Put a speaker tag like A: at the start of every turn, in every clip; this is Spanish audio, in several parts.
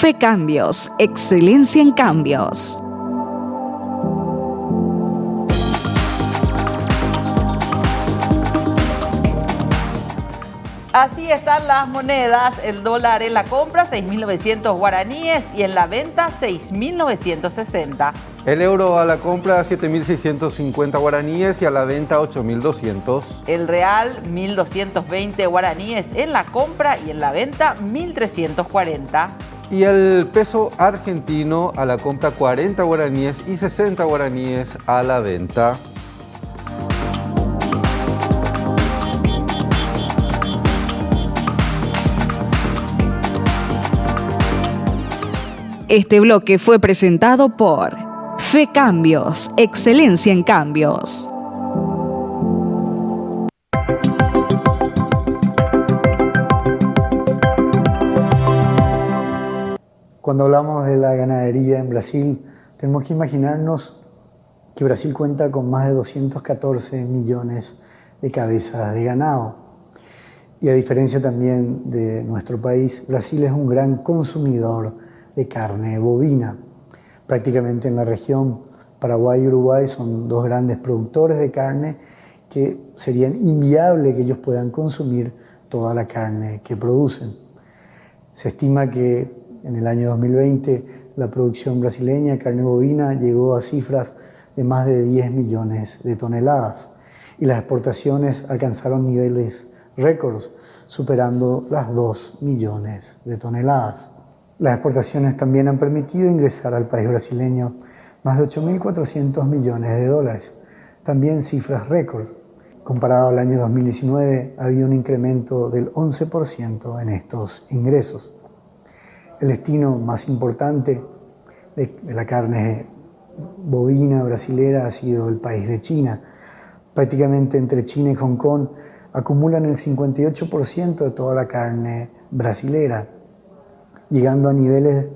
A: Fe Cambios, excelencia en cambios.
B: Así están las monedas, el dólar en la compra 6.900 guaraníes y en la venta 6.960.
C: El euro a la compra 7.650 guaraníes y a la venta 8.200.
B: El real 1.220 guaraníes en la compra y en la venta 1.340.
C: Y el peso argentino a la compra 40 guaraníes y 60 guaraníes a la venta.
A: Este bloque fue presentado por Fe Cambios, excelencia en cambios.
D: Cuando hablamos de la ganadería en Brasil, tenemos que imaginarnos que Brasil cuenta con más de 214 millones de cabezas de ganado. Y a diferencia también de nuestro país, Brasil es un gran consumidor de carne bovina. Prácticamente en la región Paraguay y Uruguay son dos grandes productores de carne que serían inviable que ellos puedan consumir toda la carne que producen. Se estima que en el año 2020 la producción brasileña de carne bovina llegó a cifras de más de 10 millones de toneladas y las exportaciones alcanzaron niveles récords, superando las 2 millones de toneladas. Las exportaciones también han permitido ingresar al país brasileño más de 8.400 millones de dólares, también cifras récord. Comparado al año 2019, había un incremento del 11% en estos ingresos. El destino más importante de, la carne bovina brasilera ha sido el país de China. Prácticamente entre China y Hong Kong acumulan el 58% de toda la carne brasilera llegando a niveles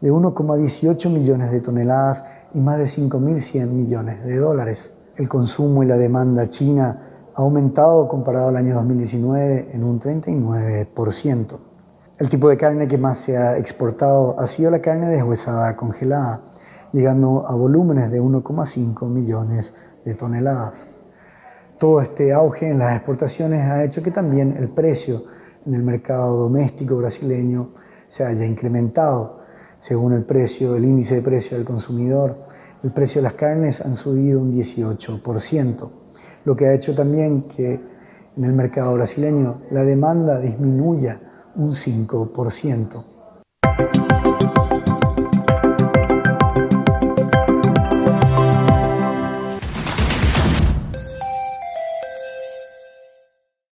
D: de 1,18 millones de toneladas y más de 5.100 millones de dólares. El consumo y la demanda china ha aumentado comparado al año 2019 en un 39%. El tipo de carne que más se ha exportado ha sido la carne deshuesada congelada, llegando a volúmenes de 1,5 millones de toneladas. Todo este auge en las exportaciones ha hecho que también el precio en el mercado doméstico brasileño se haya incrementado. Según el precio, el índice de precio del consumidor, el precio de las carnes han subido un 18%, lo que ha hecho también que en el mercado brasileño la demanda disminuya un 5%.